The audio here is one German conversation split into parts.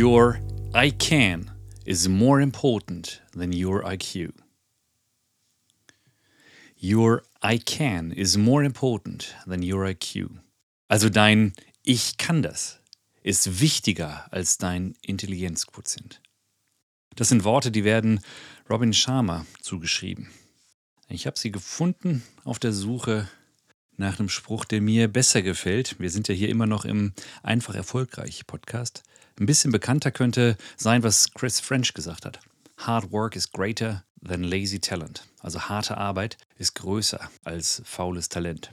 Your I can is more important than your IQ. Your I can is more important than your IQ. Also dein Ich kann das ist wichtiger als dein Intelligenzquotient. Das sind Worte, die werden Robin Sharma zugeschrieben. Ich habe sie gefunden auf der Suche nach einem Spruch, der mir besser gefällt. Wir sind ja hier immer noch im Einfach Erfolgreich Podcast. Ein bisschen bekannter könnte sein, was Chris French gesagt hat. Hard work is greater than lazy talent. Also harte Arbeit ist größer als faules Talent.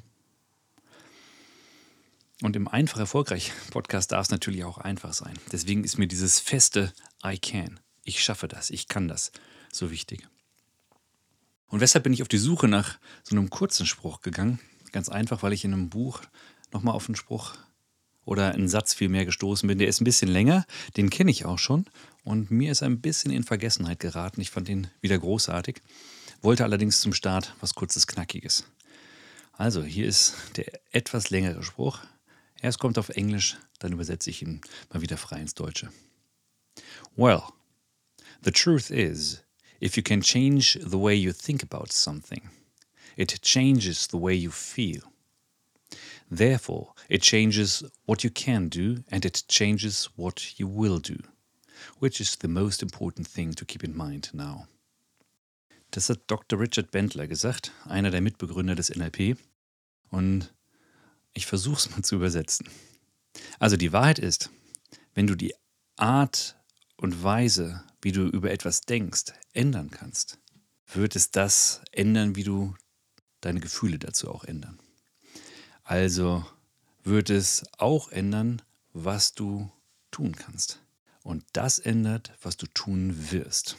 Und im Einfach Erfolgreich Podcast darf es natürlich auch einfach sein. Deswegen ist mir dieses feste I can, ich schaffe das, ich kann das so wichtig. Und weshalb bin ich auf die Suche nach so einem kurzen Spruch gegangen? Ganz einfach, weil ich in einem Buch nochmal auf einen Spruch oder einen Satz vielmehr gestoßen bin. Der ist ein bisschen länger, den kenne ich auch schon und mir ist ein bisschen in Vergessenheit geraten. Ich fand ihn wieder großartig, wollte allerdings zum Start was kurzes, knackiges. Also, hier ist der etwas längere Spruch. Erst kommt auf Englisch, dann übersetze ich ihn mal wieder frei ins Deutsche. Well, the truth is, if you can change the way you think about something, it changes the way you feel. Therefore, it changes what you can do and it changes what you will do, which is the most important thing to keep in mind now. Das hat Dr. Richard Bentler gesagt, einer der Mitbegründer des NLP. Und ich versuche es mal zu übersetzen. Also die Wahrheit ist, wenn du die Art und Weise, wie du über etwas denkst, ändern kannst, wird es das ändern, wie du deine Gefühle dazu auch ändern. Also wird es auch ändern, was du tun kannst. Und das ändert, was du tun wirst.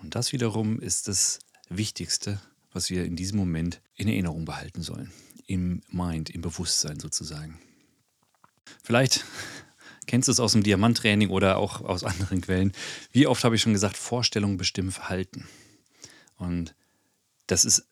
Und das wiederum ist das Wichtigste, was wir in diesem Moment in Erinnerung behalten sollen. Im Mind, im Bewusstsein sozusagen. Vielleicht kennst du es aus dem Diamanttraining oder auch aus anderen Quellen. Wie oft habe ich schon gesagt, Vorstellungen bestimmen Verhalten. Und das ist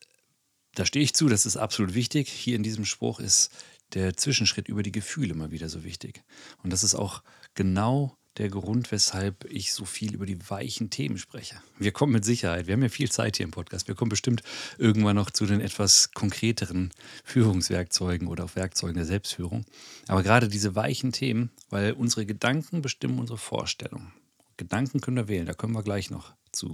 da stehe ich zu, das ist absolut wichtig. Hier in diesem Spruch ist der Zwischenschritt über die Gefühle mal wieder so wichtig. Und das ist auch genau der Grund, weshalb ich so viel über die weichen Themen spreche. Wir kommen mit Sicherheit, wir haben ja viel Zeit hier im Podcast, wir kommen bestimmt irgendwann noch zu den etwas konkreteren Führungswerkzeugen oder auch Werkzeugen der Selbstführung. Aber gerade diese weichen Themen, weil unsere Gedanken bestimmen unsere Vorstellung. Gedanken können wir wählen, da kommen wir gleich noch zu.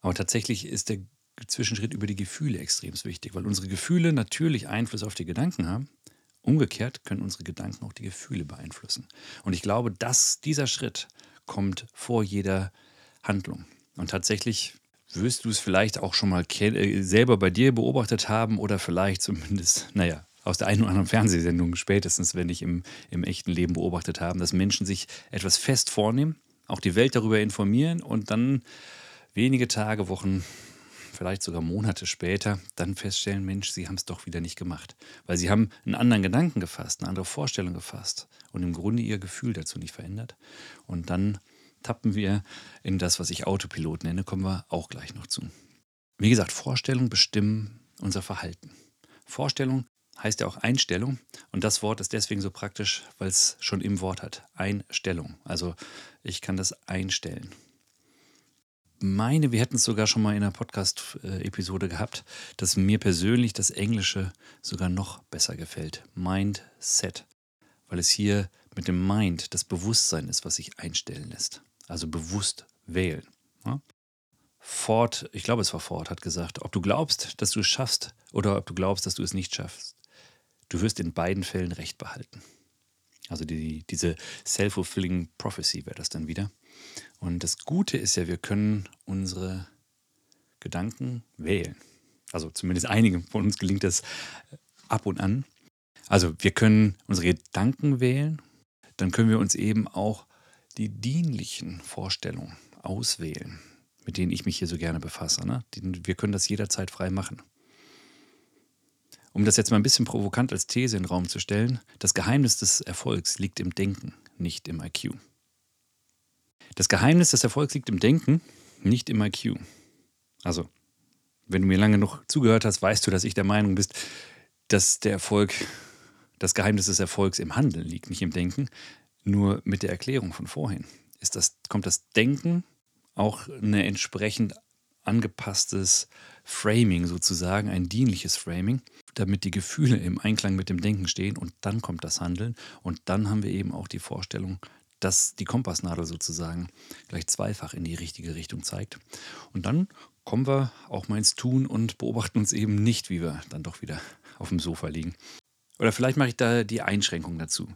Aber tatsächlich ist der Zwischenschritt über die Gefühle extrem wichtig, weil unsere Gefühle natürlich Einfluss auf die Gedanken haben. Umgekehrt können unsere Gedanken auch die Gefühle beeinflussen. Und ich glaube, dass dieser Schritt kommt vor jeder Handlung. Und tatsächlich wirst du es vielleicht auch schon mal äh, selber bei dir beobachtet haben oder vielleicht zumindest, naja, aus der einen oder anderen Fernsehsendung spätestens, wenn ich im, im echten Leben beobachtet habe, dass Menschen sich etwas fest vornehmen, auch die Welt darüber informieren und dann wenige Tage, Wochen vielleicht sogar Monate später, dann feststellen, Mensch, sie haben es doch wieder nicht gemacht. Weil sie haben einen anderen Gedanken gefasst, eine andere Vorstellung gefasst und im Grunde ihr Gefühl dazu nicht verändert. Und dann tappen wir in das, was ich Autopilot nenne, kommen wir auch gleich noch zu. Wie gesagt, Vorstellungen bestimmen unser Verhalten. Vorstellung heißt ja auch Einstellung und das Wort ist deswegen so praktisch, weil es schon im Wort hat. Einstellung. Also ich kann das einstellen meine, wir hätten es sogar schon mal in einer Podcast-Episode gehabt, dass mir persönlich das Englische sogar noch besser gefällt. Mindset. Weil es hier mit dem Mind das Bewusstsein ist, was sich einstellen lässt. Also bewusst wählen. Ja? Ford, ich glaube es war Ford, hat gesagt, ob du glaubst, dass du es schaffst oder ob du glaubst, dass du es nicht schaffst, du wirst in beiden Fällen Recht behalten. Also die, diese self-fulfilling prophecy wäre das dann wieder. Und das Gute ist ja, wir können unsere Gedanken wählen. Also zumindest einigen von uns gelingt das ab und an. Also wir können unsere Gedanken wählen, dann können wir uns eben auch die dienlichen Vorstellungen auswählen, mit denen ich mich hier so gerne befasse. Ne? Wir können das jederzeit frei machen. Um das jetzt mal ein bisschen provokant als These in den Raum zu stellen, das Geheimnis des Erfolgs liegt im Denken, nicht im IQ. Das Geheimnis des Erfolgs liegt im Denken, nicht im IQ. Also, wenn du mir lange noch zugehört hast, weißt du, dass ich der Meinung bin, dass der Erfolg, das Geheimnis des Erfolgs im Handeln liegt, nicht im Denken. Nur mit der Erklärung von vorhin ist das, kommt das Denken auch ein entsprechend angepasstes Framing sozusagen, ein dienliches Framing, damit die Gefühle im Einklang mit dem Denken stehen und dann kommt das Handeln und dann haben wir eben auch die Vorstellung, dass die Kompassnadel sozusagen gleich zweifach in die richtige Richtung zeigt. Und dann kommen wir auch mal ins Tun und beobachten uns eben nicht, wie wir dann doch wieder auf dem Sofa liegen. Oder vielleicht mache ich da die Einschränkung dazu.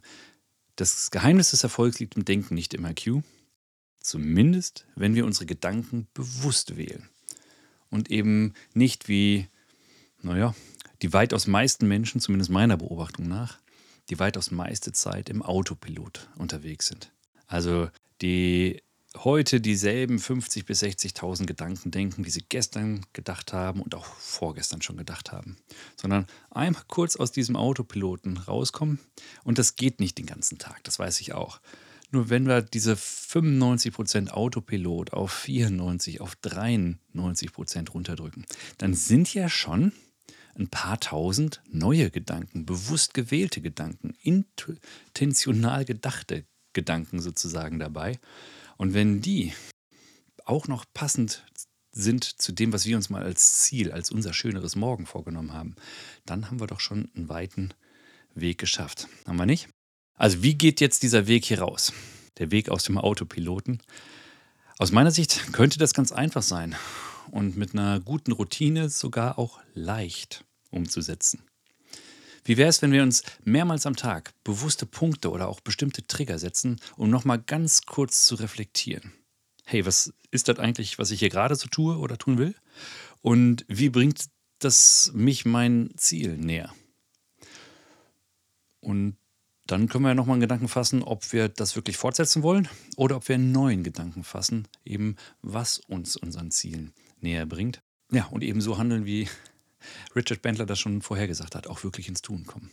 Das Geheimnis des Erfolgs liegt im Denken, nicht im IQ. Zumindest, wenn wir unsere Gedanken bewusst wählen. Und eben nicht wie, naja, die weitaus meisten Menschen, zumindest meiner Beobachtung nach, die weitaus meiste Zeit im Autopilot unterwegs sind. Also die heute dieselben 50.000 bis 60.000 Gedanken denken, die sie gestern gedacht haben und auch vorgestern schon gedacht haben. Sondern einmal kurz aus diesem Autopiloten rauskommen und das geht nicht den ganzen Tag, das weiß ich auch. Nur wenn wir diese 95% Autopilot auf 94, auf 93% runterdrücken, dann sind ja schon ein paar tausend neue Gedanken, bewusst gewählte Gedanken, intentional gedachte Gedanken sozusagen dabei. Und wenn die auch noch passend sind zu dem, was wir uns mal als Ziel, als unser schöneres Morgen vorgenommen haben, dann haben wir doch schon einen weiten Weg geschafft. Haben wir nicht? Also wie geht jetzt dieser Weg hier raus? Der Weg aus dem Autopiloten? Aus meiner Sicht könnte das ganz einfach sein und mit einer guten Routine sogar auch leicht umzusetzen. Wie wäre es, wenn wir uns mehrmals am Tag bewusste Punkte oder auch bestimmte Trigger setzen, um nochmal ganz kurz zu reflektieren? Hey, was ist das eigentlich, was ich hier gerade so tue oder tun will? Und wie bringt das mich mein Ziel näher? Und dann können wir nochmal einen Gedanken fassen, ob wir das wirklich fortsetzen wollen oder ob wir einen neuen Gedanken fassen, eben was uns unseren Zielen näher bringt. Ja, und eben so handeln, wie Richard Bentler das schon vorher gesagt hat, auch wirklich ins Tun kommen.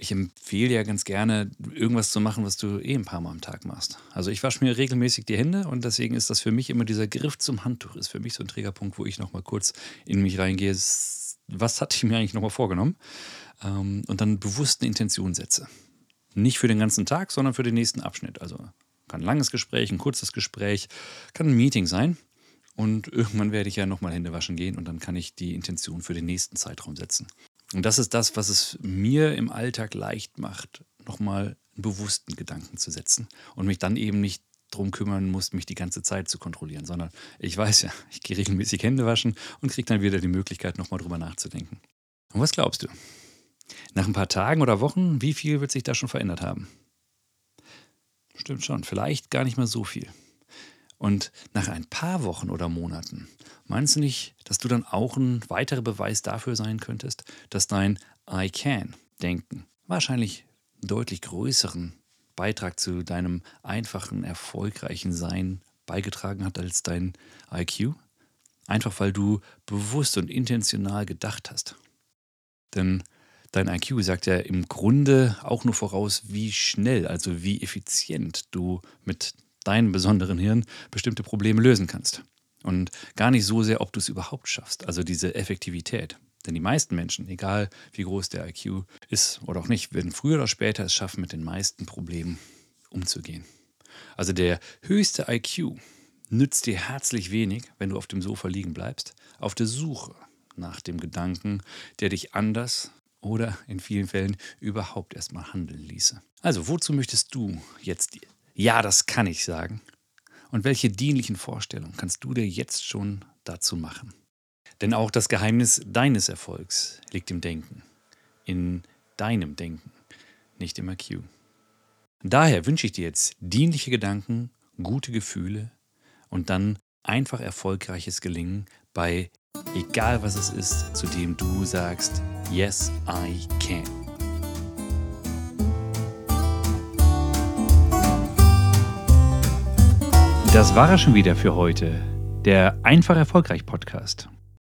Ich empfehle ja ganz gerne, irgendwas zu machen, was du eh ein paar Mal am Tag machst. Also ich wasche mir regelmäßig die Hände und deswegen ist das für mich immer dieser Griff zum Handtuch, ist für mich so ein Trägerpunkt, wo ich nochmal kurz in mich reingehe. Was hatte ich mir eigentlich nochmal vorgenommen? Ähm, und dann bewusst eine Intention setze. Nicht für den ganzen Tag, sondern für den nächsten Abschnitt. Also kann ein langes Gespräch, ein kurzes Gespräch, kann ein Meeting sein. Und irgendwann werde ich ja nochmal Hände waschen gehen und dann kann ich die Intention für den nächsten Zeitraum setzen. Und das ist das, was es mir im Alltag leicht macht, nochmal einen bewussten Gedanken zu setzen und mich dann eben nicht darum kümmern muss, mich die ganze Zeit zu kontrollieren, sondern ich weiß ja, ich gehe regelmäßig Hände waschen und kriege dann wieder die Möglichkeit, nochmal drüber nachzudenken. Und was glaubst du? Nach ein paar Tagen oder Wochen, wie viel wird sich da schon verändert haben? Stimmt schon, vielleicht gar nicht mehr so viel. Und nach ein paar Wochen oder Monaten, meinst du nicht, dass du dann auch ein weiterer Beweis dafür sein könntest, dass dein I can Denken wahrscheinlich deutlich größeren Beitrag zu deinem einfachen, erfolgreichen Sein beigetragen hat als dein IQ? Einfach weil du bewusst und intentional gedacht hast. Denn dein IQ sagt ja im Grunde auch nur voraus, wie schnell, also wie effizient du mit deinem besonderen Hirn bestimmte Probleme lösen kannst. Und gar nicht so sehr, ob du es überhaupt schaffst, also diese Effektivität. Denn die meisten Menschen, egal wie groß der IQ ist oder auch nicht, werden früher oder später es schaffen, mit den meisten Problemen umzugehen. Also der höchste IQ nützt dir herzlich wenig, wenn du auf dem Sofa liegen bleibst, auf der Suche nach dem Gedanken, der dich anders oder in vielen Fällen überhaupt erstmal handeln ließe. Also wozu möchtest du jetzt ja, das kann ich sagen. Und welche dienlichen Vorstellungen kannst du dir jetzt schon dazu machen? Denn auch das Geheimnis deines Erfolgs liegt im Denken, in deinem Denken, nicht im IQ. Daher wünsche ich dir jetzt dienliche Gedanken, gute Gefühle und dann einfach erfolgreiches Gelingen bei egal was es ist, zu dem du sagst, yes, I can. Das war er schon wieder für heute. Der Einfach Erfolgreich Podcast.